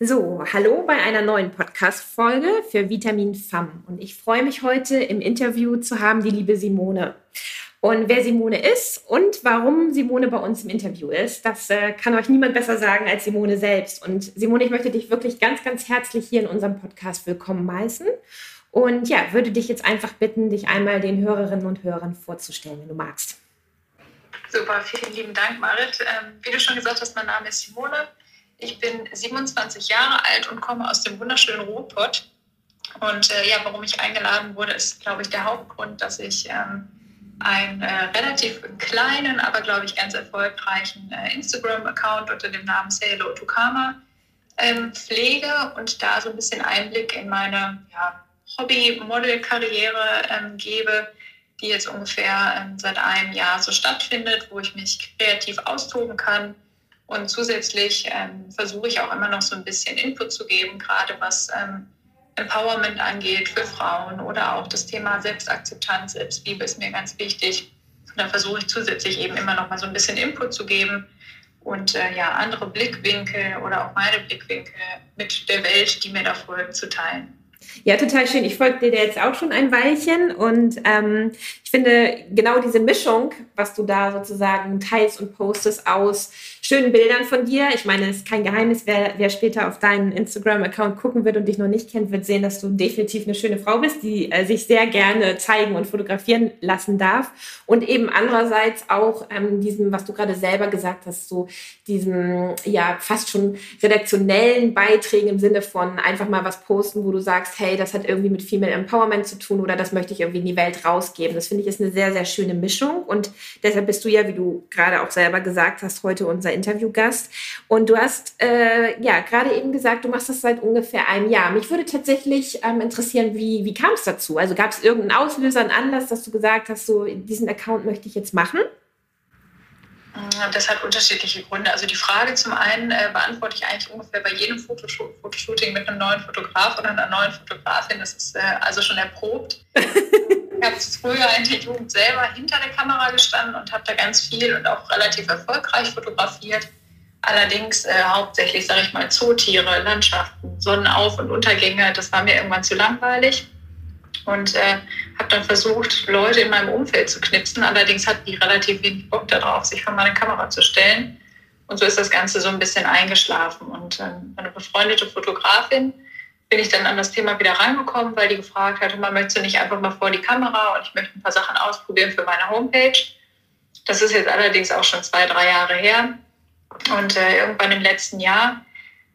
So, hallo bei einer neuen Podcast-Folge für Vitamin FAM. Und ich freue mich heute im Interview zu haben die liebe Simone. Und wer Simone ist und warum Simone bei uns im Interview ist, das äh, kann euch niemand besser sagen als Simone selbst. Und Simone, ich möchte dich wirklich ganz, ganz herzlich hier in unserem Podcast willkommen heißen. Und ja, würde dich jetzt einfach bitten, dich einmal den Hörerinnen und Hörern vorzustellen, wenn du magst. Super, vielen lieben Dank, Marit. Ähm, wie du schon gesagt hast, mein Name ist Simone. Ich bin 27 Jahre alt und komme aus dem wunderschönen Ruhrpott. Und äh, ja, warum ich eingeladen wurde, ist, glaube ich, der Hauptgrund, dass ich ähm, einen äh, relativ kleinen, aber, glaube ich, ganz erfolgreichen äh, Instagram-Account unter dem Namen Say Hello to ähm, pflege und da so ein bisschen Einblick in meine ja, Hobby-Model-Karriere ähm, gebe, die jetzt ungefähr ähm, seit einem Jahr so stattfindet, wo ich mich kreativ austoben kann. Und zusätzlich ähm, versuche ich auch immer noch so ein bisschen Input zu geben, gerade was ähm, Empowerment angeht für Frauen oder auch das Thema Selbstakzeptanz, Selbstliebe ist mir ganz wichtig. Und da versuche ich zusätzlich eben immer noch mal so ein bisschen Input zu geben und äh, ja, andere Blickwinkel oder auch meine Blickwinkel mit der Welt, die mir da folgt, zu teilen. Ja, total schön. Ich folge dir jetzt auch schon ein Weilchen und ähm, ich finde genau diese Mischung, was du da sozusagen teilst und postest aus schönen Bildern von dir. Ich meine, es ist kein Geheimnis, wer, wer später auf deinen Instagram-Account gucken wird und dich noch nicht kennt, wird sehen, dass du definitiv eine schöne Frau bist, die äh, sich sehr gerne zeigen und fotografieren lassen darf. Und eben andererseits auch ähm, diesem, was du gerade selber gesagt hast, so diesem ja fast schon redaktionellen Beiträgen im Sinne von einfach mal was posten, wo du sagst, hey, das hat irgendwie mit Female Empowerment zu tun oder das möchte ich irgendwie in die Welt rausgeben. Das finde ich ist eine sehr, sehr schöne Mischung. Und deshalb bist du ja, wie du gerade auch selber gesagt hast, heute unser Interviewgast. Und du hast äh, ja gerade eben gesagt, du machst das seit ungefähr einem Jahr. Mich würde tatsächlich ähm, interessieren, wie, wie kam es dazu? Also gab es irgendeinen Auslöser, einen Anlass, dass du gesagt hast, so diesen Account möchte ich jetzt machen? Das hat unterschiedliche Gründe. Also die Frage zum einen äh, beantworte ich eigentlich ungefähr bei jedem Fotoshoot, Fotoshooting mit einem neuen Fotograf oder einer neuen Fotografin. Das ist äh, also schon erprobt. ich habe früher in der Jugend selber hinter der Kamera gestanden und habe da ganz viel und auch relativ erfolgreich fotografiert. Allerdings äh, hauptsächlich, sage ich mal, Zootiere, Landschaften, Sonnenauf- und Untergänge. Das war mir irgendwann zu langweilig und äh, habe dann versucht, Leute in meinem Umfeld zu knipsen. Allerdings hatten die relativ wenig Bock darauf, sich vor meine Kamera zu stellen. Und so ist das Ganze so ein bisschen eingeschlafen. Und äh, eine befreundete Fotografin bin ich dann an das Thema wieder reingekommen, weil die gefragt hatte, man möchte nicht einfach mal vor die Kamera und ich möchte ein paar Sachen ausprobieren für meine Homepage. Das ist jetzt allerdings auch schon zwei, drei Jahre her. Und äh, irgendwann im letzten Jahr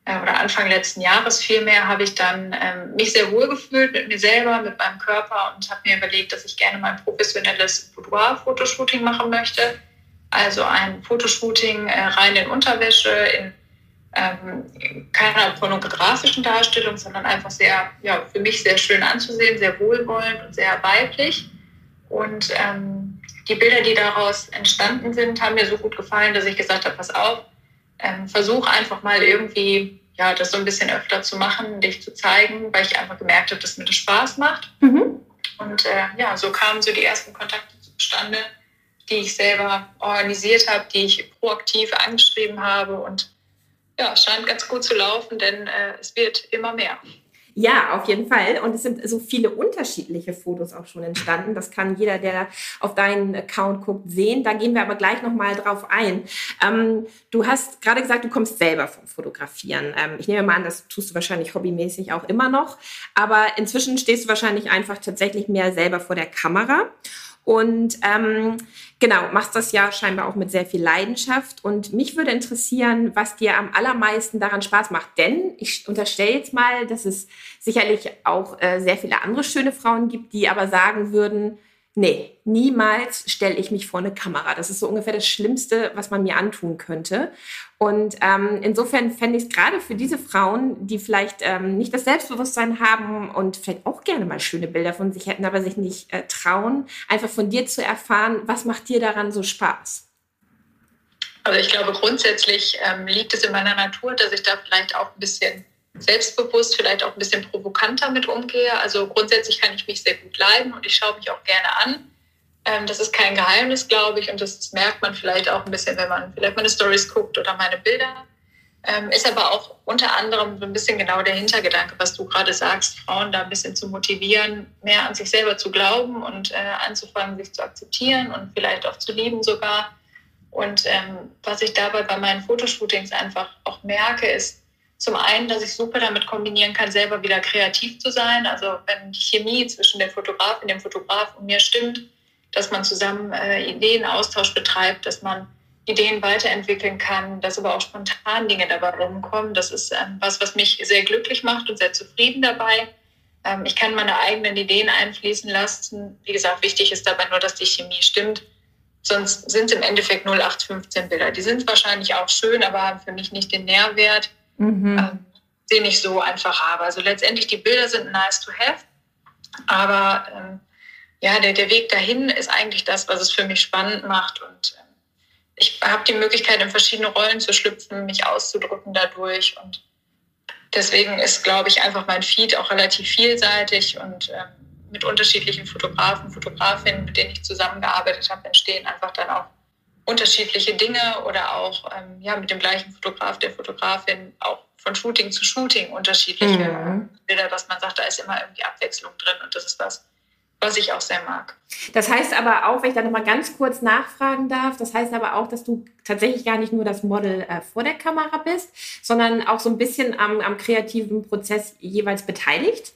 äh, oder Anfang letzten Jahres vielmehr habe ich dann ähm, mich sehr wohl gefühlt mit mir selber, mit meinem Körper und habe mir überlegt, dass ich gerne mein professionelles Boudoir-Fotoshooting machen möchte. Also ein Fotoshooting äh, rein in Unterwäsche, in ähm, keiner pornografischen Darstellung, sondern einfach sehr, ja, für mich sehr schön anzusehen, sehr wohlwollend und sehr weiblich. Und ähm, die Bilder, die daraus entstanden sind, haben mir so gut gefallen, dass ich gesagt habe, pass auf, ähm, versuche einfach mal irgendwie ja, das so ein bisschen öfter zu machen, dich zu zeigen, weil ich einfach gemerkt habe, dass mir das Spaß macht. Mhm. Und äh, ja, so kamen so die ersten Kontakte zustande, die ich selber organisiert habe, die ich proaktiv angeschrieben habe. Und ja, es scheint ganz gut zu laufen, denn äh, es wird immer mehr. Ja, auf jeden Fall. Und es sind so viele unterschiedliche Fotos auch schon entstanden. Das kann jeder, der auf deinen Account guckt, sehen. Da gehen wir aber gleich nochmal drauf ein. Ähm, du hast gerade gesagt, du kommst selber vom Fotografieren. Ähm, ich nehme mal an, das tust du wahrscheinlich hobbymäßig auch immer noch. Aber inzwischen stehst du wahrscheinlich einfach tatsächlich mehr selber vor der Kamera. Und ähm, genau, machst das ja scheinbar auch mit sehr viel Leidenschaft. Und mich würde interessieren, was dir am allermeisten daran Spaß macht. Denn ich unterstelle jetzt mal, dass es sicherlich auch äh, sehr viele andere schöne Frauen gibt, die aber sagen würden, nee, niemals stelle ich mich vor eine Kamera. Das ist so ungefähr das Schlimmste, was man mir antun könnte. Und ähm, insofern fände ich es gerade für diese Frauen, die vielleicht ähm, nicht das Selbstbewusstsein haben und vielleicht auch gerne mal schöne Bilder von sich hätten, aber sich nicht äh, trauen, einfach von dir zu erfahren, was macht dir daran so Spaß? Also ich glaube, grundsätzlich ähm, liegt es in meiner Natur, dass ich da vielleicht auch ein bisschen selbstbewusst, vielleicht auch ein bisschen provokanter mit umgehe. Also grundsätzlich kann ich mich sehr gut leiden und ich schaue mich auch gerne an. Ähm, das ist kein Geheimnis, glaube ich, und das merkt man vielleicht auch ein bisschen, wenn man vielleicht meine Stories guckt oder meine Bilder. Ähm, ist aber auch unter anderem so ein bisschen genau der Hintergedanke, was du gerade sagst, Frauen da ein bisschen zu motivieren, mehr an sich selber zu glauben und äh, anzufangen, sich zu akzeptieren und vielleicht auch zu lieben sogar. Und ähm, was ich dabei bei meinen Fotoshootings einfach auch merke, ist zum einen, dass ich super damit kombinieren kann, selber wieder kreativ zu sein. Also wenn die Chemie zwischen der Fotografin, dem Fotograf und mir stimmt, dass man zusammen äh, Ideenaustausch betreibt, dass man Ideen weiterentwickeln kann, dass aber auch spontan Dinge dabei rumkommen. Das ist ähm, was, was mich sehr glücklich macht und sehr zufrieden dabei. Ähm, ich kann meine eigenen Ideen einfließen lassen. Wie gesagt, wichtig ist dabei nur, dass die Chemie stimmt. Sonst sind es im Endeffekt 0815 Bilder. Die sind wahrscheinlich auch schön, aber haben für mich nicht den Nährwert, mhm. ähm, den ich so einfach habe. Also letztendlich die Bilder sind nice to have, aber ähm, ja, der, der Weg dahin ist eigentlich das, was es für mich spannend macht und ich habe die Möglichkeit, in verschiedene Rollen zu schlüpfen, mich auszudrücken dadurch. Und deswegen ist, glaube ich, einfach mein Feed auch relativ vielseitig und ähm, mit unterschiedlichen Fotografen, Fotografinnen, mit denen ich zusammengearbeitet habe, entstehen einfach dann auch unterschiedliche Dinge oder auch ähm, ja, mit dem gleichen Fotograf, der Fotografin auch von Shooting zu Shooting unterschiedliche mhm. Bilder, dass man sagt, da ist immer irgendwie Abwechslung drin und das ist das, was ich auch sehr mag. Das heißt aber auch, wenn ich da nochmal ganz kurz nachfragen darf, das heißt aber auch, dass du tatsächlich gar nicht nur das Model äh, vor der Kamera bist, sondern auch so ein bisschen am, am kreativen Prozess jeweils beteiligt?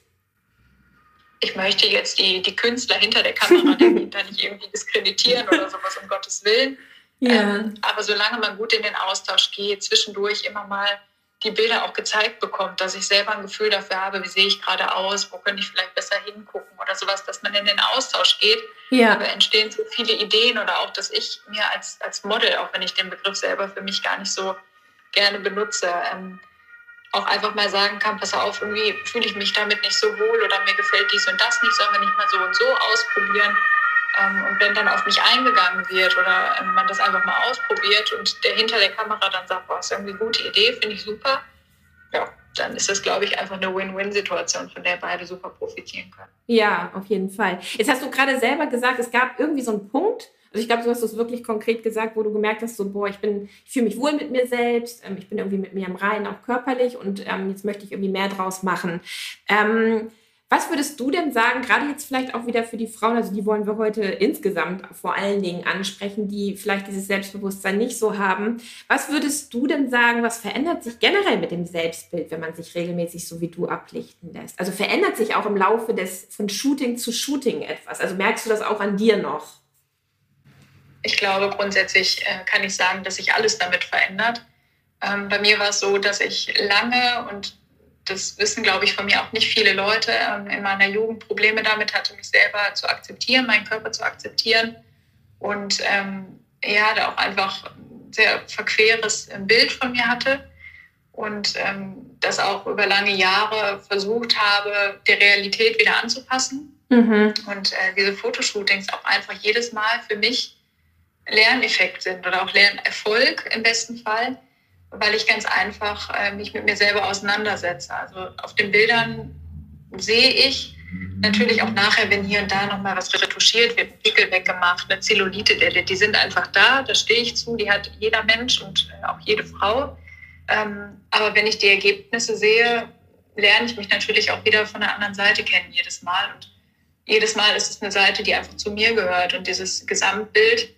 Ich möchte jetzt die, die Künstler hinter der Kamera da nicht irgendwie diskreditieren oder sowas, um Gottes Willen. Ja. Ähm, aber solange man gut in den Austausch geht, zwischendurch immer mal die Bilder auch gezeigt bekommt, dass ich selber ein Gefühl dafür habe, wie sehe ich gerade aus, wo könnte ich vielleicht besser hingucken oder sowas, dass man in den Austausch geht. Ja. Aber entstehen so viele Ideen oder auch, dass ich mir als, als Model, auch wenn ich den Begriff selber für mich gar nicht so gerne benutze, ähm, auch einfach mal sagen kann, pass auf, irgendwie fühle ich mich damit nicht so wohl oder mir gefällt dies und das nicht, sollen wir nicht mal so und so ausprobieren. Ähm, und wenn dann auf mich eingegangen wird oder ähm, man das einfach mal ausprobiert und der hinter der Kamera dann sagt, boah, ist irgendwie eine gute Idee, finde ich super, ja, dann ist das, glaube ich, einfach eine Win-Win-Situation, von der beide super profitieren können. Ja, auf jeden Fall. Jetzt hast du gerade selber gesagt, es gab irgendwie so einen Punkt, also ich glaube, du hast es wirklich konkret gesagt, wo du gemerkt hast, so, boah, ich ich fühle mich wohl mit mir selbst, ähm, ich bin irgendwie mit mir im Reinen, auch körperlich und ähm, jetzt möchte ich irgendwie mehr draus machen. Ähm, was würdest du denn sagen, gerade jetzt vielleicht auch wieder für die Frauen, also die wollen wir heute insgesamt vor allen Dingen ansprechen, die vielleicht dieses Selbstbewusstsein nicht so haben. Was würdest du denn sagen, was verändert sich generell mit dem Selbstbild, wenn man sich regelmäßig so wie du ablichten lässt? Also verändert sich auch im Laufe des von Shooting zu Shooting etwas? Also merkst du das auch an dir noch? Ich glaube, grundsätzlich äh, kann ich sagen, dass sich alles damit verändert. Ähm, bei mir war es so, dass ich lange und das wissen, glaube ich, von mir auch nicht viele Leute, ähm, in meiner Jugend Probleme damit hatte, mich selber zu akzeptieren, meinen Körper zu akzeptieren und ähm, ja, da auch einfach ein sehr verqueres ähm, Bild von mir hatte und ähm, das auch über lange Jahre versucht habe, der Realität wieder anzupassen. Mhm. Und äh, diese Fotoshootings auch einfach jedes Mal für mich Lerneffekt sind oder auch Lernerfolg im besten Fall weil ich ganz einfach äh, mich mit mir selber auseinandersetze. Also auf den Bildern sehe ich natürlich auch nachher, wenn hier und da nochmal was retuschiert wird, Pickel weggemacht, eine Zellulite, die, die sind einfach da, da stehe ich zu, die hat jeder Mensch und äh, auch jede Frau. Ähm, aber wenn ich die Ergebnisse sehe, lerne ich mich natürlich auch wieder von der anderen Seite kennen jedes Mal. Und jedes Mal ist es eine Seite, die einfach zu mir gehört. Und dieses Gesamtbild,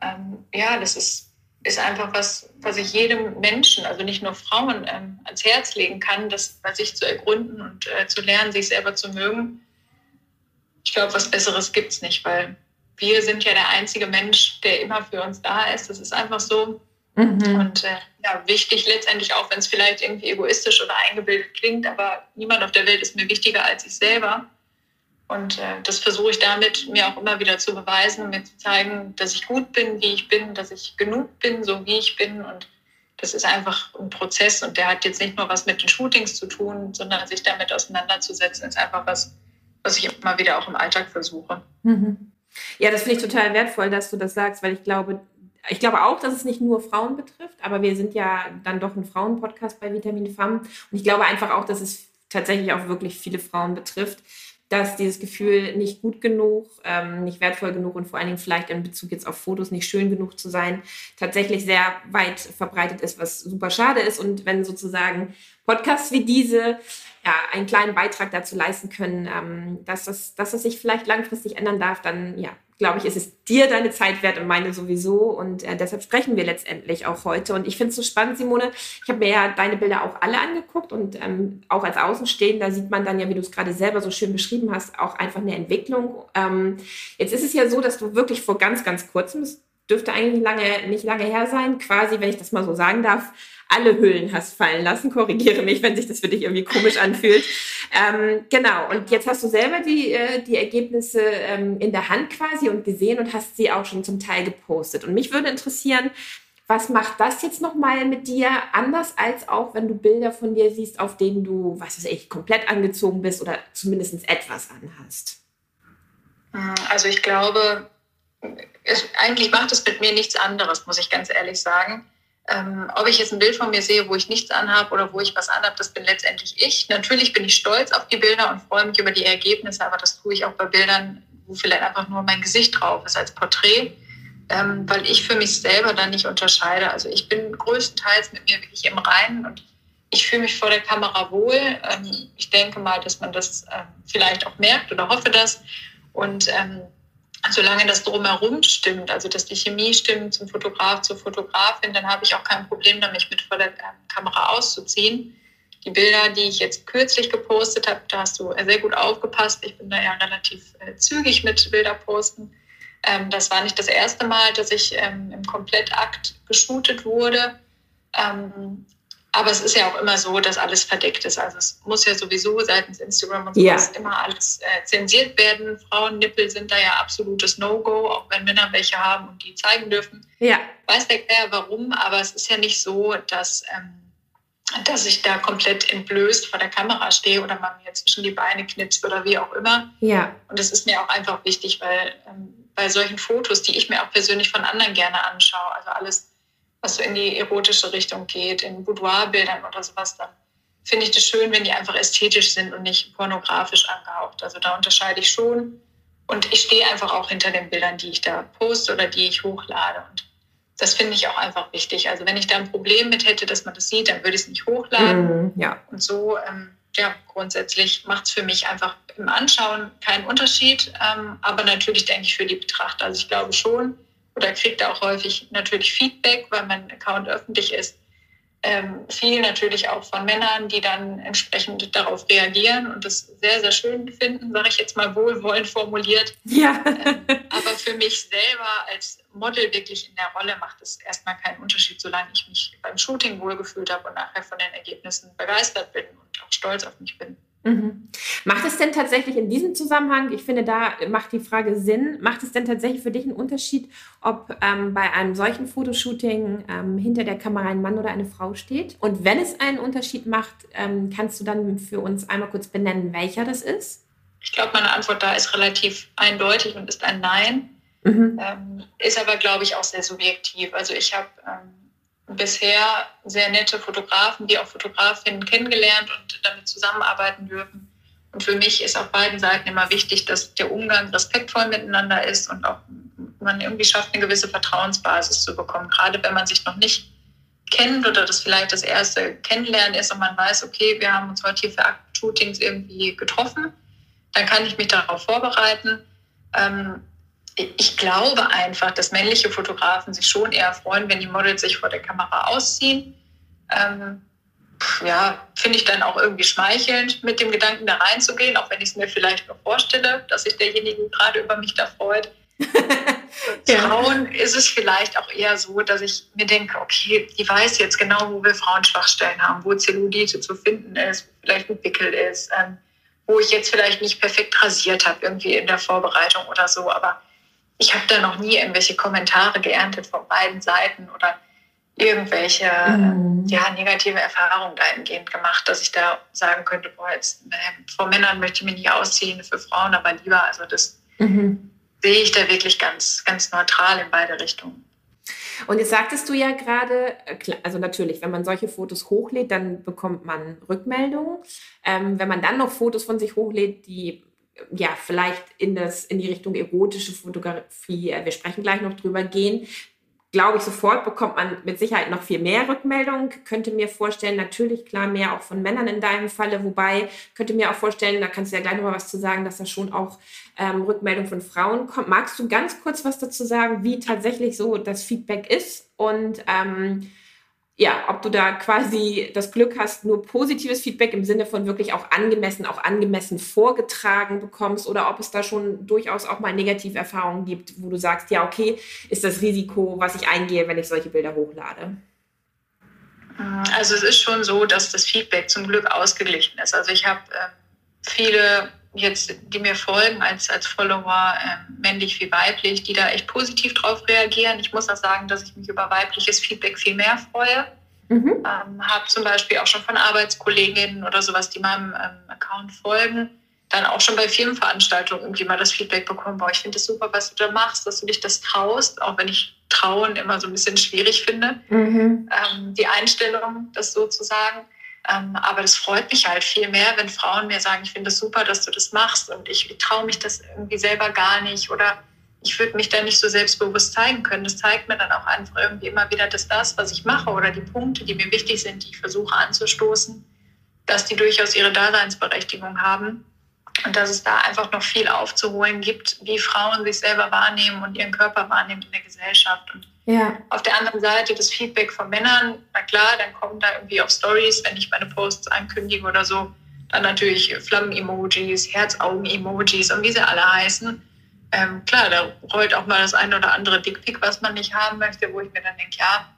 ähm, ja, das ist ist einfach was, was ich jedem Menschen, also nicht nur Frauen, ähm, ans Herz legen kann, das bei sich zu ergründen und äh, zu lernen, sich selber zu mögen. Ich glaube, was Besseres gibt es nicht, weil wir sind ja der einzige Mensch, der immer für uns da ist. Das ist einfach so. Mhm. Und äh, ja, wichtig letztendlich auch, wenn es vielleicht irgendwie egoistisch oder eingebildet klingt, aber niemand auf der Welt ist mir wichtiger als ich selber. Und äh, das versuche ich damit mir auch immer wieder zu beweisen, mir zu zeigen, dass ich gut bin, wie ich bin, dass ich genug bin, so wie ich bin. Und das ist einfach ein Prozess und der hat jetzt nicht nur was mit den Shootings zu tun, sondern sich damit auseinanderzusetzen, ist einfach was, was ich immer wieder auch im Alltag versuche. Mhm. Ja, das finde ich total wertvoll, dass du das sagst, weil ich glaube, ich glaube auch, dass es nicht nur Frauen betrifft, aber wir sind ja dann doch ein Frauenpodcast bei Vitamin Femme. Und ich glaube einfach auch, dass es tatsächlich auch wirklich viele Frauen betrifft dass dieses Gefühl nicht gut genug, ähm, nicht wertvoll genug und vor allen Dingen vielleicht in Bezug jetzt auf Fotos nicht schön genug zu sein, tatsächlich sehr weit verbreitet ist, was super schade ist. Und wenn sozusagen Podcasts wie diese ja, einen kleinen Beitrag dazu leisten können, ähm, dass, das, dass das sich vielleicht langfristig ändern darf, dann ja, glaube ich, ist es dir deine Zeit wert und meine sowieso. Und äh, deshalb sprechen wir letztendlich auch heute. Und ich finde es so spannend, Simone. Ich habe mir ja deine Bilder auch alle angeguckt und ähm, auch als Außenstehender sieht man dann ja, wie du es gerade selber so schön beschrieben hast, auch einfach eine Entwicklung. Ähm, jetzt ist es ja so, dass du wirklich vor ganz, ganz kurzem, dürfte eigentlich lange, nicht lange her sein, quasi, wenn ich das mal so sagen darf, alle Hüllen hast fallen lassen. Korrigiere mich, wenn sich das für dich irgendwie komisch anfühlt. Ähm, genau, und jetzt hast du selber die, äh, die Ergebnisse ähm, in der Hand quasi und gesehen und hast sie auch schon zum Teil gepostet. Und mich würde interessieren, was macht das jetzt nochmal mit dir anders, als auch wenn du Bilder von dir siehst, auf denen du, was weiß ich, komplett angezogen bist oder zumindest etwas anhast? Also ich glaube, es, eigentlich macht es mit mir nichts anderes, muss ich ganz ehrlich sagen. Ähm, ob ich jetzt ein Bild von mir sehe, wo ich nichts anhabe oder wo ich was anhabe, das bin letztendlich ich. Natürlich bin ich stolz auf die Bilder und freue mich über die Ergebnisse, aber das tue ich auch bei Bildern, wo vielleicht einfach nur mein Gesicht drauf ist als Porträt, ähm, weil ich für mich selber dann nicht unterscheide. Also ich bin größtenteils mit mir wirklich im Reinen und ich fühle mich vor der Kamera wohl. Ähm, ich denke mal, dass man das ähm, vielleicht auch merkt oder hoffe das. Und ähm, solange das drumherum stimmt, also dass die Chemie stimmt zum Fotograf, zur Fotografin, dann habe ich auch kein Problem damit, mit vor der ähm, Kamera auszuziehen. Die Bilder, die ich jetzt kürzlich gepostet habe, da hast du sehr gut aufgepasst. Ich bin da ja relativ äh, zügig mit Bilder posten. Ähm, das war nicht das erste Mal, dass ich ähm, im Komplettakt geshootet wurde. Ähm, aber es ist ja auch immer so, dass alles verdeckt ist. Also es muss ja sowieso seitens Instagram und sowas ja. immer alles äh, zensiert werden. Frauennippel sind da ja absolutes No-Go, auch wenn Männer welche haben und die zeigen dürfen. Ja. Weiß der Kerl warum, aber es ist ja nicht so, dass, ähm, dass ich da komplett entblößt vor der Kamera stehe oder man mir zwischen die Beine knipst oder wie auch immer. Ja. Und das ist mir auch einfach wichtig, weil ähm, bei solchen Fotos, die ich mir auch persönlich von anderen gerne anschaue, also alles was so in die erotische Richtung geht, in Boudoirbildern oder sowas, dann finde ich das schön, wenn die einfach ästhetisch sind und nicht pornografisch angehaucht. Also da unterscheide ich schon. Und ich stehe einfach auch hinter den Bildern, die ich da poste oder die ich hochlade. Und das finde ich auch einfach wichtig. Also wenn ich da ein Problem mit hätte, dass man das sieht, dann würde ich es nicht hochladen. Mhm, ja. Und so, ähm, ja, grundsätzlich macht es für mich einfach im Anschauen keinen Unterschied. Ähm, aber natürlich denke ich für die Betrachter. Also ich glaube schon, oder kriegt auch häufig natürlich Feedback, weil mein Account öffentlich ist. Ähm, viel natürlich auch von Männern, die dann entsprechend darauf reagieren und das sehr, sehr schön finden, sage ich jetzt mal wohlwollend formuliert. Ja. ähm, aber für mich selber als Model wirklich in der Rolle macht es erstmal keinen Unterschied, solange ich mich beim Shooting wohlgefühlt habe und nachher von den Ergebnissen begeistert bin und auch stolz auf mich bin. Mhm. Macht es denn tatsächlich in diesem Zusammenhang, ich finde, da macht die Frage Sinn, macht es denn tatsächlich für dich einen Unterschied, ob ähm, bei einem solchen Fotoshooting ähm, hinter der Kamera ein Mann oder eine Frau steht? Und wenn es einen Unterschied macht, ähm, kannst du dann für uns einmal kurz benennen, welcher das ist? Ich glaube, meine Antwort da ist relativ eindeutig und ist ein Nein. Mhm. Ähm, ist aber, glaube ich, auch sehr subjektiv. Also ich habe ähm, bisher sehr nette Fotografen, die auch Fotografinnen kennengelernt und damit zusammenarbeiten dürfen. Und für mich ist auf beiden Seiten immer wichtig, dass der Umgang respektvoll miteinander ist und auch man irgendwie schafft, eine gewisse Vertrauensbasis zu bekommen. Gerade wenn man sich noch nicht kennt oder das vielleicht das erste Kennenlernen ist und man weiß, okay, wir haben uns heute hier für Shootings irgendwie getroffen, dann kann ich mich darauf vorbereiten. Ähm, ich glaube einfach, dass männliche Fotografen sich schon eher freuen, wenn die Models sich vor der Kamera ausziehen. Ähm, ja, finde ich dann auch irgendwie schmeichelnd, mit dem Gedanken da reinzugehen, auch wenn ich es mir vielleicht noch vorstelle, dass sich derjenige gerade über mich da freut. ja. Frauen ist es vielleicht auch eher so, dass ich mir denke, okay, die weiß jetzt genau, wo wir Frauen Schwachstellen haben, wo Zellulite zu finden ist, wo vielleicht ein Pickel ist, ähm, wo ich jetzt vielleicht nicht perfekt rasiert habe irgendwie in der Vorbereitung oder so, aber ich habe da noch nie irgendwelche Kommentare geerntet von beiden Seiten oder irgendwelche mhm. ja, negative Erfahrungen dahingehend gemacht, dass ich da sagen könnte, boah, jetzt, äh, vor Männern möchte ich mich nicht ausziehen, für Frauen aber lieber. Also das mhm. sehe ich da wirklich ganz, ganz neutral in beide Richtungen. Und jetzt sagtest du ja gerade, äh, also natürlich, wenn man solche Fotos hochlädt, dann bekommt man Rückmeldungen. Ähm, wenn man dann noch Fotos von sich hochlädt, die ja, vielleicht in, das, in die Richtung erotische Fotografie, wir sprechen gleich noch drüber gehen, glaube ich, sofort bekommt man mit Sicherheit noch viel mehr Rückmeldungen. Könnte mir vorstellen, natürlich klar mehr auch von Männern in deinem Falle, wobei könnte mir auch vorstellen, da kannst du ja gleich noch mal was zu sagen, dass da schon auch ähm, Rückmeldungen von Frauen kommt. Magst du ganz kurz was dazu sagen, wie tatsächlich so das Feedback ist und ähm, ja, ob du da quasi das Glück hast, nur positives Feedback im Sinne von wirklich auch angemessen, auch angemessen vorgetragen bekommst oder ob es da schon durchaus auch mal negative Erfahrungen gibt, wo du sagst, ja, okay, ist das Risiko, was ich eingehe, wenn ich solche Bilder hochlade? Also es ist schon so, dass das Feedback zum Glück ausgeglichen ist. Also ich habe äh, viele jetzt, die mir folgen als, als Follower, äh, männlich wie weiblich, die da echt positiv drauf reagieren. Ich muss auch sagen, dass ich mich über weibliches Feedback viel mehr freue. Mhm. Ähm, habe zum Beispiel auch schon von Arbeitskolleginnen oder sowas, die meinem ähm, Account folgen, dann auch schon bei Firmenveranstaltungen irgendwie mal das Feedback bekommen, boah, ich finde es super, was du da machst, dass du dich das traust, auch wenn ich Trauen immer so ein bisschen schwierig finde, mhm. ähm, die Einstellung, das so zu sagen. Ähm, aber das freut mich halt viel mehr, wenn Frauen mir sagen, ich finde es das super, dass du das machst und ich, traue mich das irgendwie selber gar nicht oder ich würde mich da nicht so selbstbewusst zeigen können. Das zeigt mir dann auch einfach irgendwie immer wieder, dass das, was ich mache oder die Punkte, die mir wichtig sind, die ich versuche anzustoßen, dass die durchaus ihre Daseinsberechtigung haben und dass es da einfach noch viel aufzuholen gibt, wie Frauen sich selber wahrnehmen und ihren Körper wahrnehmen in der Gesellschaft. Und ja. Auf der anderen Seite das Feedback von Männern, na klar, dann kommen da irgendwie auf Stories, wenn ich meine Posts ankündige oder so, dann natürlich Flammen-Emojis, Herzaugen-Emojis und wie sie alle heißen. Ähm, klar, da rollt auch mal das eine oder andere Dickpick, was man nicht haben möchte, wo ich mir dann denke, ja,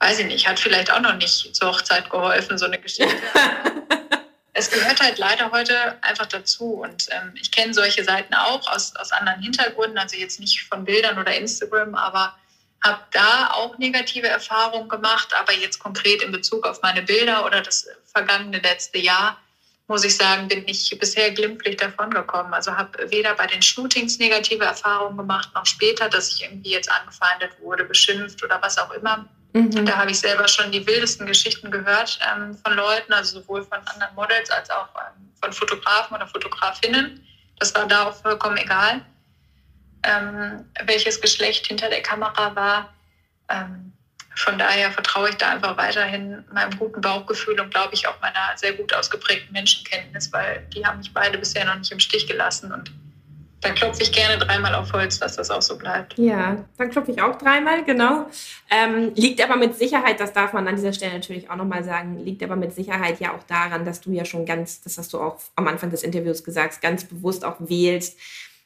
weiß ich nicht, hat vielleicht auch noch nicht zur Hochzeit geholfen, so eine Geschichte. es gehört halt leider heute einfach dazu. Und ähm, ich kenne solche Seiten auch aus, aus anderen Hintergründen, also jetzt nicht von Bildern oder Instagram, aber habe da auch negative Erfahrungen gemacht, aber jetzt konkret in Bezug auf meine Bilder oder das vergangene letzte Jahr, muss ich sagen, bin ich bisher glimpflich davongekommen. Also habe weder bei den Shootings negative Erfahrungen gemacht, noch später, dass ich irgendwie jetzt angefeindet wurde, beschimpft oder was auch immer. Mhm. Da habe ich selber schon die wildesten Geschichten gehört ähm, von Leuten, also sowohl von anderen Models als auch ähm, von Fotografen oder Fotografinnen. Das war da auch vollkommen egal ähm, welches Geschlecht hinter der Kamera war. Ähm, von daher vertraue ich da einfach weiterhin meinem guten Bauchgefühl und glaube ich auch meiner sehr gut ausgeprägten Menschenkenntnis, weil die haben mich beide bisher noch nicht im Stich gelassen und da klopfe ich gerne dreimal auf Holz, dass das auch so bleibt. Ja, dann klopfe ich auch dreimal, genau. Ähm, liegt aber mit Sicherheit, das darf man an dieser Stelle natürlich auch nochmal sagen, liegt aber mit Sicherheit ja auch daran, dass du ja schon ganz, das hast du auch am Anfang des Interviews gesagt, ganz bewusst auch wählst,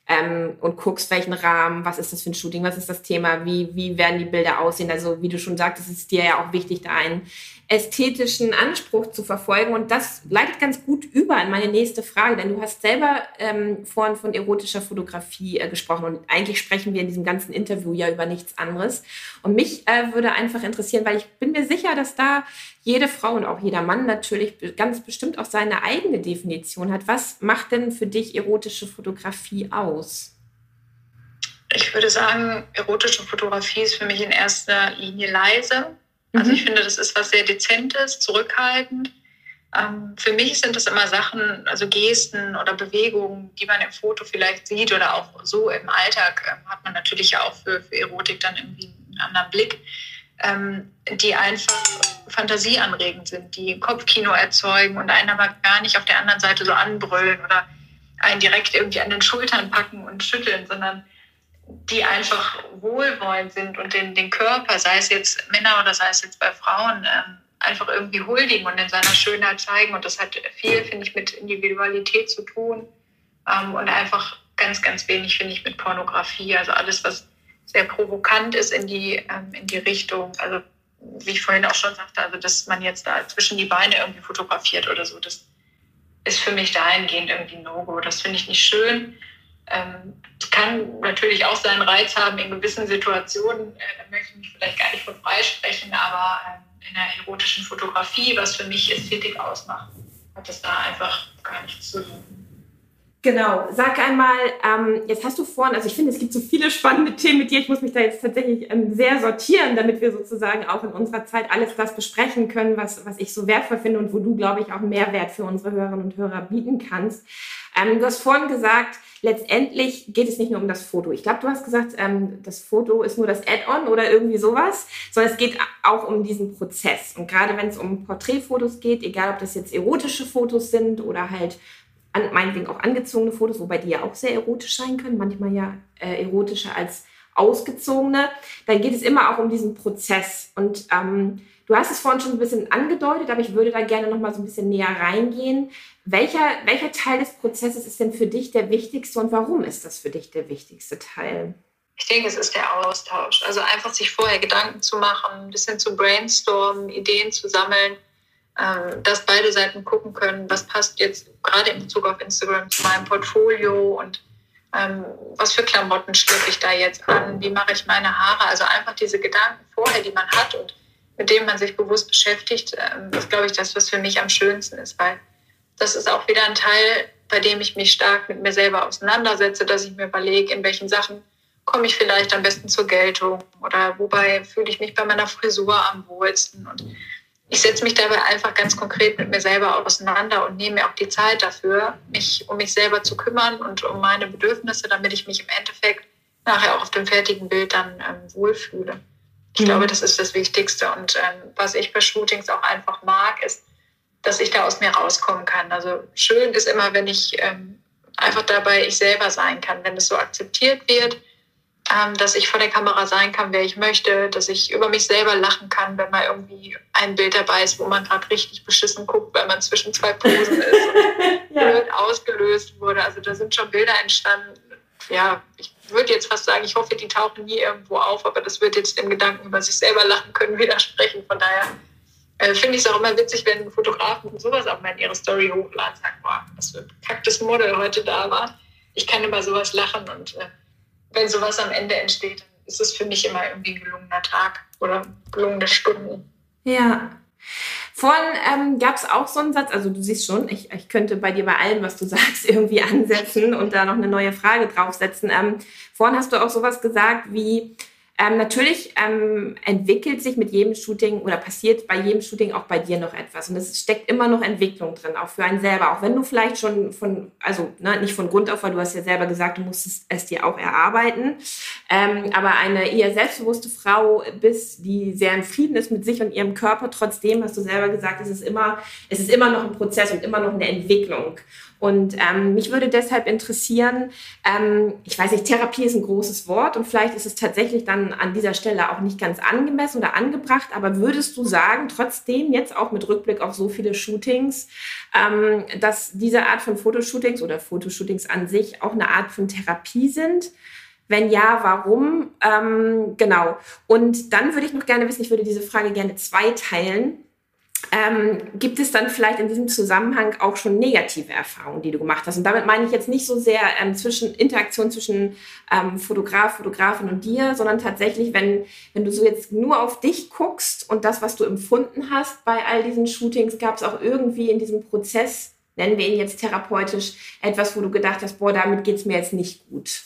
ähm, und guckst, welchen Rahmen, was ist das für ein Shooting, was ist das Thema, wie, wie werden die Bilder aussehen. Also wie du schon sagtest, ist dir ja auch wichtig, da einen ästhetischen Anspruch zu verfolgen. Und das leitet ganz gut über in meine nächste Frage, denn du hast selber ähm, vorhin von erotischer Fotografie äh, gesprochen und eigentlich sprechen wir in diesem ganzen Interview ja über nichts anderes. Und mich äh, würde einfach interessieren, weil ich bin mir sicher, dass da jede Frau und auch jeder Mann natürlich ganz bestimmt auch seine eigene Definition hat. Was macht denn für dich erotische Fotografie aus? Ich würde sagen, erotische Fotografie ist für mich in erster Linie leise also ich mhm. finde, das ist was sehr Dezentes, zurückhaltend. Ähm, für mich sind das immer Sachen, also Gesten oder Bewegungen, die man im Foto vielleicht sieht oder auch so im Alltag ähm, hat man natürlich ja auch für, für Erotik dann irgendwie einen anderen Blick, ähm, die einfach fantasieanregend sind, die Kopfkino erzeugen und einen aber gar nicht auf der anderen Seite so anbrüllen oder einen direkt irgendwie an den Schultern packen und schütteln, sondern die einfach wohlwollend sind und den, den Körper, sei es jetzt Männer oder sei es jetzt bei Frauen, ähm, einfach irgendwie huldigen und in seiner Schönheit zeigen. Und das hat viel, finde ich, mit Individualität zu tun ähm, und einfach ganz, ganz wenig, finde ich, mit Pornografie. Also alles, was sehr provokant ist in die, ähm, in die Richtung, also wie ich vorhin auch schon sagte, also dass man jetzt da zwischen die Beine irgendwie fotografiert oder so, das ist für mich dahingehend irgendwie No-Go. Das finde ich nicht schön. Ähm, kann natürlich auch seinen Reiz haben in gewissen Situationen. Äh, da möchte ich mich vielleicht gar nicht von freisprechen, aber äh, in der erotischen Fotografie, was für mich Ästhetik ausmacht, hat es da einfach gar nichts zu tun. Genau. Sag einmal, ähm, jetzt hast du vorhin, also ich finde, es gibt so viele spannende Themen mit dir. Ich muss mich da jetzt tatsächlich ähm, sehr sortieren, damit wir sozusagen auch in unserer Zeit alles das besprechen können, was, was ich so wertvoll finde und wo du, glaube ich, auch Mehrwert für unsere Hörerinnen und Hörer bieten kannst. Ähm, du hast vorhin gesagt, letztendlich geht es nicht nur um das Foto. Ich glaube, du hast gesagt, ähm, das Foto ist nur das Add-on oder irgendwie sowas, sondern es geht auch um diesen Prozess. Und gerade wenn es um Porträtfotos geht, egal ob das jetzt erotische Fotos sind oder halt an, meinetwegen auch angezogene Fotos, wobei die ja auch sehr erotisch sein können, manchmal ja äh, erotischer als ausgezogene, dann geht es immer auch um diesen Prozess. Und ähm, du hast es vorhin schon ein bisschen angedeutet, aber ich würde da gerne noch mal so ein bisschen näher reingehen. Welcher, welcher Teil des Prozesses ist denn für dich der wichtigste und warum ist das für dich der wichtigste Teil? Ich denke, es ist der Austausch. Also einfach sich vorher Gedanken zu machen, ein bisschen zu brainstormen, Ideen zu sammeln dass beide Seiten gucken können, was passt jetzt gerade in Bezug auf Instagram zu meinem Portfolio und ähm, was für Klamotten schlüpfe ich da jetzt an, wie mache ich meine Haare. Also einfach diese Gedanken vorher, die man hat und mit denen man sich bewusst beschäftigt, ähm, ist, glaube ich, das, was für mich am schönsten ist, weil das ist auch wieder ein Teil, bei dem ich mich stark mit mir selber auseinandersetze, dass ich mir überlege, in welchen Sachen komme ich vielleicht am besten zur Geltung oder wobei fühle ich mich bei meiner Frisur am wohlsten und ich setze mich dabei einfach ganz konkret mit mir selber auseinander und nehme mir auch die Zeit dafür, mich um mich selber zu kümmern und um meine Bedürfnisse, damit ich mich im Endeffekt nachher auch auf dem fertigen Bild dann ähm, wohlfühle. Ich mhm. glaube, das ist das Wichtigste. Und ähm, was ich bei Shootings auch einfach mag, ist, dass ich da aus mir rauskommen kann. Also schön ist immer, wenn ich ähm, einfach dabei ich selber sein kann, wenn es so akzeptiert wird dass ich vor der Kamera sein kann, wer ich möchte, dass ich über mich selber lachen kann, wenn mal irgendwie ein Bild dabei ist, wo man gerade richtig beschissen guckt, weil man zwischen zwei Posen ist und ja. ausgelöst wurde. Also da sind schon Bilder entstanden. Ja, ich würde jetzt fast sagen, ich hoffe, die tauchen nie irgendwo auf, aber das wird jetzt dem Gedanken über sich selber lachen können widersprechen. Von daher äh, finde ich es auch immer witzig, wenn Fotografen sowas auch mal in ihre Story hochladen, sagen, boah, was für ein kacktes Model heute da war. Ich kann über sowas lachen und äh, wenn sowas am Ende entsteht, dann ist es für mich immer irgendwie ein gelungener Tag oder gelungene Stunden. Ja. Vorhin ähm, gab es auch so einen Satz, also du siehst schon, ich, ich könnte bei dir bei allem, was du sagst, irgendwie ansetzen und da noch eine neue Frage draufsetzen. Ähm, vorhin hast du auch sowas gesagt wie, ähm, natürlich ähm, entwickelt sich mit jedem Shooting oder passiert bei jedem Shooting auch bei dir noch etwas. Und es steckt immer noch Entwicklung drin, auch für einen selber. Auch wenn du vielleicht schon von, also ne, nicht von Grund auf, weil du hast ja selber gesagt, du musstest es dir auch erarbeiten. Ähm, aber eine eher selbstbewusste Frau bist, die sehr im Frieden ist mit sich und ihrem Körper. Trotzdem hast du selber gesagt, es ist immer, es ist immer noch ein Prozess und immer noch eine Entwicklung. Und ähm, mich würde deshalb interessieren, ähm, ich weiß nicht, Therapie ist ein großes Wort und vielleicht ist es tatsächlich dann an dieser Stelle auch nicht ganz angemessen oder angebracht, aber würdest du sagen, trotzdem jetzt auch mit Rückblick auf so viele Shootings, ähm, dass diese Art von Fotoshootings oder Fotoshootings an sich auch eine Art von Therapie sind? Wenn ja, warum? Ähm, genau. Und dann würde ich noch gerne wissen, ich würde diese Frage gerne zweiteilen. Ähm, gibt es dann vielleicht in diesem Zusammenhang auch schon negative Erfahrungen, die du gemacht hast? Und damit meine ich jetzt nicht so sehr ähm, zwischen Interaktion zwischen ähm, Fotograf, Fotografin und dir, sondern tatsächlich, wenn, wenn du so jetzt nur auf dich guckst und das, was du empfunden hast bei all diesen Shootings, gab es auch irgendwie in diesem Prozess, nennen wir ihn jetzt therapeutisch, etwas, wo du gedacht hast, boah, damit geht es mir jetzt nicht gut?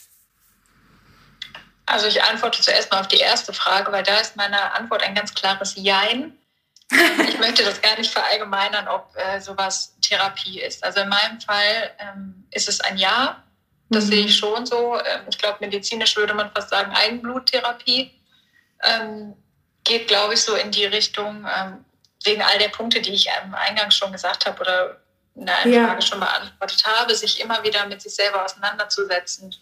Also ich antworte zuerst mal auf die erste Frage, weil da ist meine Antwort ein ganz klares Jein ich möchte das gar nicht verallgemeinern, ob äh, sowas Therapie ist. Also in meinem Fall ähm, ist es ein Ja. Das mhm. sehe ich schon so. Ähm, ich glaube, medizinisch würde man fast sagen Eigenbluttherapie. Ähm, geht, glaube ich, so in die Richtung, ähm, wegen all der Punkte, die ich ähm, eingangs schon gesagt habe oder in der ja. Frage schon beantwortet habe, sich immer wieder mit sich selber auseinanderzusetzen,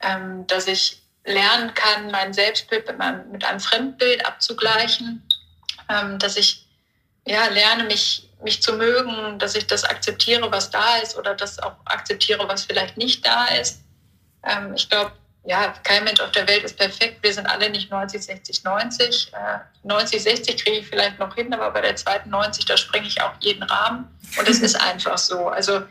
ähm, dass ich lernen kann, mein Selbstbild mit, meinem, mit einem Fremdbild abzugleichen, dass ich ja, lerne mich, mich zu mögen, dass ich das akzeptiere, was da ist oder das auch akzeptiere, was vielleicht nicht da ist. Ähm, ich glaube, ja, kein Mensch auf der Welt ist perfekt. Wir sind alle nicht 90, 60, 90. Äh, 90, 60 kriege ich vielleicht noch hin, aber bei der zweiten 90, da springe ich auch jeden Rahmen. Und es ist einfach so. Also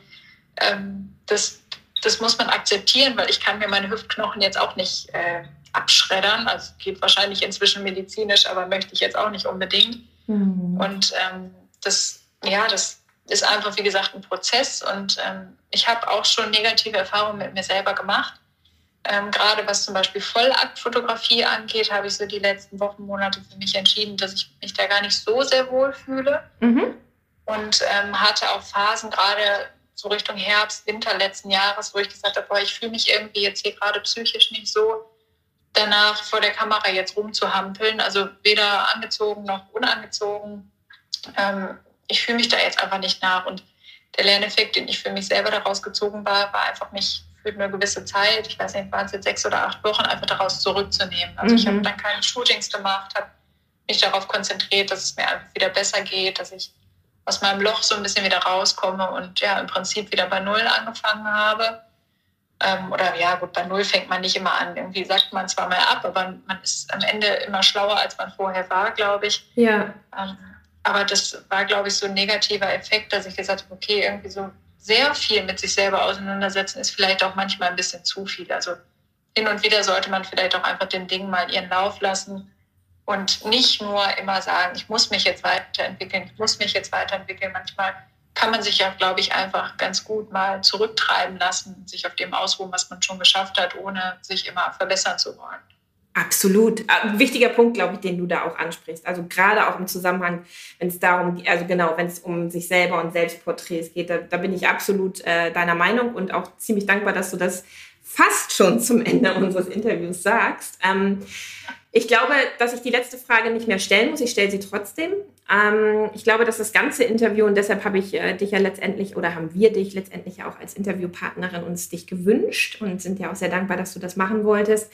ähm, das, das muss man akzeptieren, weil ich kann mir meine Hüftknochen jetzt auch nicht äh, abschreddern. Also geht wahrscheinlich inzwischen medizinisch, aber möchte ich jetzt auch nicht unbedingt. Mhm. Und ähm, das, ja, das ist einfach, wie gesagt, ein Prozess und ähm, ich habe auch schon negative Erfahrungen mit mir selber gemacht. Ähm, gerade was zum Beispiel Vollaktfotografie angeht, habe ich so die letzten Wochen, Monate für mich entschieden, dass ich mich da gar nicht so sehr wohl fühle. Mhm. Und ähm, hatte auch Phasen, gerade so Richtung Herbst, Winter letzten Jahres, wo ich gesagt habe, boah, ich fühle mich irgendwie jetzt hier gerade psychisch nicht so danach vor der Kamera jetzt rumzuhampeln. Also weder angezogen noch unangezogen. Ähm, ich fühle mich da jetzt einfach nicht nach. Und der Lerneffekt, den ich für mich selber daraus gezogen war, war einfach mich für eine gewisse Zeit, ich weiß nicht, waren es jetzt sechs oder acht Wochen, einfach daraus zurückzunehmen. Also mhm. ich habe dann keine Shootings gemacht, habe mich darauf konzentriert, dass es mir einfach wieder besser geht, dass ich aus meinem Loch so ein bisschen wieder rauskomme und ja, im Prinzip wieder bei Null angefangen habe. Ähm, oder ja, gut, bei Null fängt man nicht immer an. Irgendwie sagt man zwar mal ab, aber man ist am Ende immer schlauer, als man vorher war, glaube ich. Ja. Ähm, aber das war, glaube ich, so ein negativer Effekt, dass ich gesagt habe, okay, irgendwie so sehr viel mit sich selber auseinandersetzen ist vielleicht auch manchmal ein bisschen zu viel. Also hin und wieder sollte man vielleicht auch einfach den Dingen mal ihren Lauf lassen und nicht nur immer sagen, ich muss mich jetzt weiterentwickeln, ich muss mich jetzt weiterentwickeln. Manchmal kann man sich ja, glaube ich, einfach ganz gut mal zurücktreiben lassen, sich auf dem ausruhen, was man schon geschafft hat, ohne sich immer verbessern zu wollen. Absolut. Ein äh, wichtiger Punkt, glaube ich, den du da auch ansprichst. Also gerade auch im Zusammenhang, wenn es darum, also genau, wenn es um sich selber und Selbstporträts geht, da, da bin ich absolut äh, deiner Meinung und auch ziemlich dankbar, dass du das fast schon zum Ende unseres Interviews sagst. Ähm, ich glaube, dass ich die letzte Frage nicht mehr stellen muss. Ich stelle sie trotzdem. Ähm, ich glaube, dass das ganze Interview, und deshalb habe ich äh, dich ja letztendlich oder haben wir dich letztendlich auch als Interviewpartnerin uns dich gewünscht und sind ja auch sehr dankbar, dass du das machen wolltest.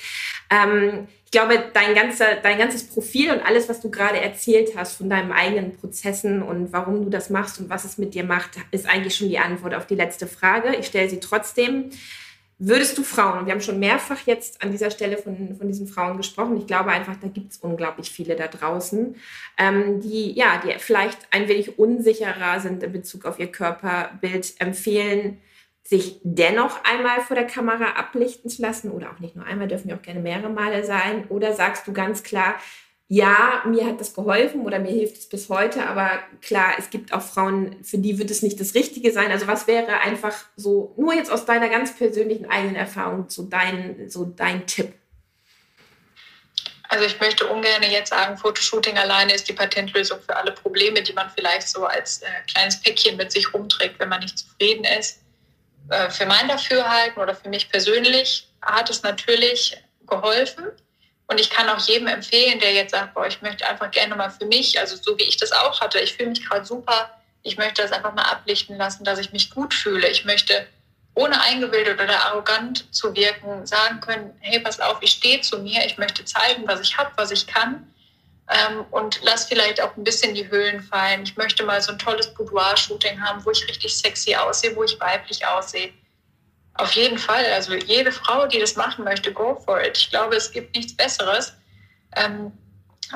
Ähm, ich glaube, dein, ganzer, dein ganzes Profil und alles, was du gerade erzählt hast von deinen eigenen Prozessen und warum du das machst und was es mit dir macht, ist eigentlich schon die Antwort auf die letzte Frage. Ich stelle sie trotzdem. Würdest du Frauen, und wir haben schon mehrfach jetzt an dieser Stelle von, von diesen Frauen gesprochen, ich glaube einfach, da gibt es unglaublich viele da draußen, ähm, die, ja, die vielleicht ein wenig unsicherer sind in Bezug auf ihr Körperbild, empfehlen, sich dennoch einmal vor der Kamera ablichten zu lassen oder auch nicht nur einmal, dürfen ja auch gerne mehrere Male sein? Oder sagst du ganz klar, ja, mir hat das geholfen oder mir hilft es bis heute, aber klar, es gibt auch Frauen, für die wird es nicht das Richtige sein. Also was wäre einfach so, nur jetzt aus deiner ganz persönlichen eigenen Erfahrung, so dein, so dein Tipp? Also ich möchte ungern jetzt sagen, Fotoshooting alleine ist die Patentlösung für alle Probleme, die man vielleicht so als äh, kleines Päckchen mit sich rumträgt, wenn man nicht zufrieden ist. Äh, für mein Dafürhalten oder für mich persönlich hat es natürlich geholfen und ich kann auch jedem empfehlen, der jetzt sagt, boah, ich möchte einfach gerne mal für mich, also so wie ich das auch hatte, ich fühle mich gerade super, ich möchte das einfach mal ablichten lassen, dass ich mich gut fühle. Ich möchte ohne eingebildet oder arrogant zu wirken, sagen können, hey, pass auf, ich stehe zu mir, ich möchte zeigen, was ich habe, was ich kann ähm, und lass vielleicht auch ein bisschen die Höhlen fallen. Ich möchte mal so ein tolles Boudoir-Shooting haben, wo ich richtig sexy aussehe, wo ich weiblich aussehe. Auf jeden Fall. Also jede Frau, die das machen möchte, go for it. Ich glaube, es gibt nichts Besseres, ähm,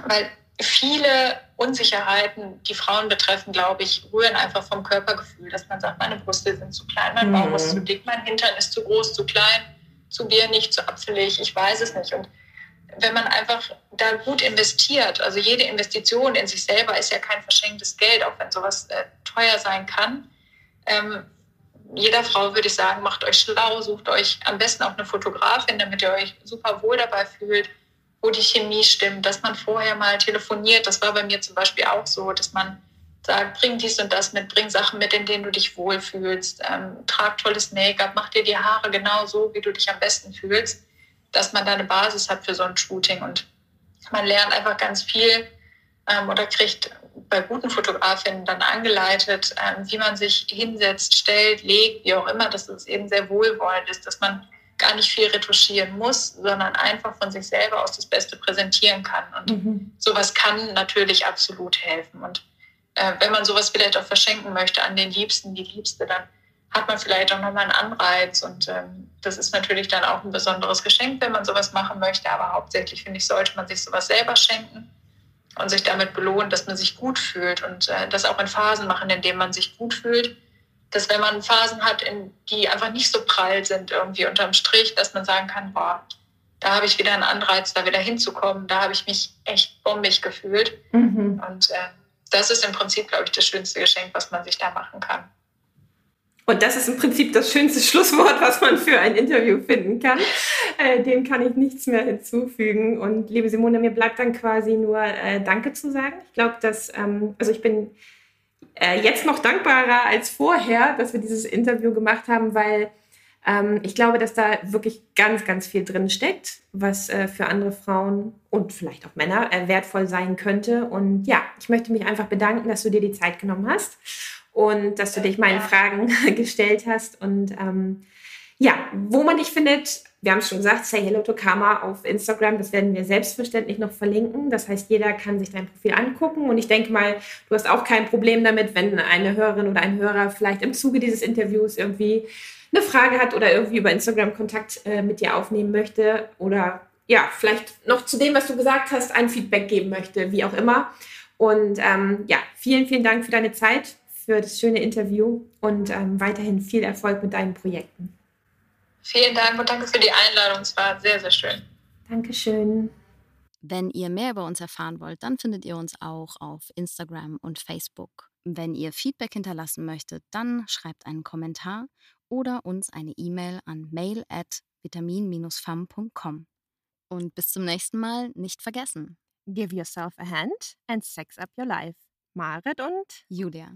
weil viele Unsicherheiten, die Frauen betreffen, glaube ich, rühren einfach vom Körpergefühl, dass man sagt, meine Brüste sind zu klein, mein Bauch mhm. ist zu dick, mein Hintern ist zu groß, zu klein, zu nicht, zu apfelig, ich weiß es nicht. Und wenn man einfach da gut investiert, also jede Investition in sich selber ist ja kein verschenktes Geld, auch wenn sowas äh, teuer sein kann, ähm, jeder Frau würde ich sagen, macht euch schlau, sucht euch am besten auch eine Fotografin, damit ihr euch super wohl dabei fühlt, wo die Chemie stimmt, dass man vorher mal telefoniert. Das war bei mir zum Beispiel auch so, dass man sagt, bring dies und das mit, bring Sachen mit, in denen du dich wohlfühlst, ähm, trag tolles Make-up, mach dir die Haare genau so, wie du dich am besten fühlst, dass man da eine Basis hat für so ein Shooting und man lernt einfach ganz viel ähm, oder kriegt bei guten Fotografinnen dann angeleitet, ähm, wie man sich hinsetzt, stellt, legt, wie auch immer, dass es eben sehr wohlwollend ist, dass man gar nicht viel retuschieren muss, sondern einfach von sich selber aus das Beste präsentieren kann. Und mhm. sowas kann natürlich absolut helfen. Und äh, wenn man sowas vielleicht auch verschenken möchte an den Liebsten, die Liebste, dann hat man vielleicht auch nochmal einen Anreiz. Und ähm, das ist natürlich dann auch ein besonderes Geschenk, wenn man sowas machen möchte. Aber hauptsächlich, finde ich, sollte man sich sowas selber schenken und sich damit belohnt, dass man sich gut fühlt und äh, das auch in Phasen machen, in denen man sich gut fühlt. Dass wenn man Phasen hat, in, die einfach nicht so prall sind irgendwie unterm Strich, dass man sagen kann, boah, da habe ich wieder einen Anreiz, da wieder hinzukommen. Da habe ich mich echt bombig gefühlt. Mhm. Und äh, das ist im Prinzip, glaube ich, das schönste Geschenk, was man sich da machen kann. Und das ist im Prinzip das schönste Schlusswort, was man für ein Interview finden kann. Äh, dem kann ich nichts mehr hinzufügen. Und liebe Simone, mir bleibt dann quasi nur äh, Danke zu sagen. Ich glaube, dass, ähm, also ich bin äh, jetzt noch dankbarer als vorher, dass wir dieses Interview gemacht haben, weil ähm, ich glaube, dass da wirklich ganz, ganz viel drin steckt, was äh, für andere Frauen und vielleicht auch Männer äh, wertvoll sein könnte. Und ja, ich möchte mich einfach bedanken, dass du dir die Zeit genommen hast und dass du dich meinen Fragen gestellt hast. Und ähm, ja, wo man dich findet, wir haben es schon gesagt, Say Hello to Karma auf Instagram, das werden wir selbstverständlich noch verlinken. Das heißt, jeder kann sich dein Profil angucken. Und ich denke mal, du hast auch kein Problem damit, wenn eine Hörerin oder ein Hörer vielleicht im Zuge dieses Interviews irgendwie eine Frage hat oder irgendwie über Instagram Kontakt äh, mit dir aufnehmen möchte oder ja, vielleicht noch zu dem, was du gesagt hast, ein Feedback geben möchte, wie auch immer. Und ähm, ja, vielen, vielen Dank für deine Zeit, für das schöne Interview und ähm, weiterhin viel Erfolg mit deinen Projekten. Vielen Dank und danke für die Einladung. Es war sehr, sehr schön. Dankeschön. Wenn ihr mehr über uns erfahren wollt, dann findet ihr uns auch auf Instagram und Facebook. Wenn ihr Feedback hinterlassen möchtet, dann schreibt einen Kommentar oder uns eine E-Mail an mail at vitamin-fam.com. Und bis zum nächsten Mal nicht vergessen. Give yourself a hand and sex up your life. Marit und Julia.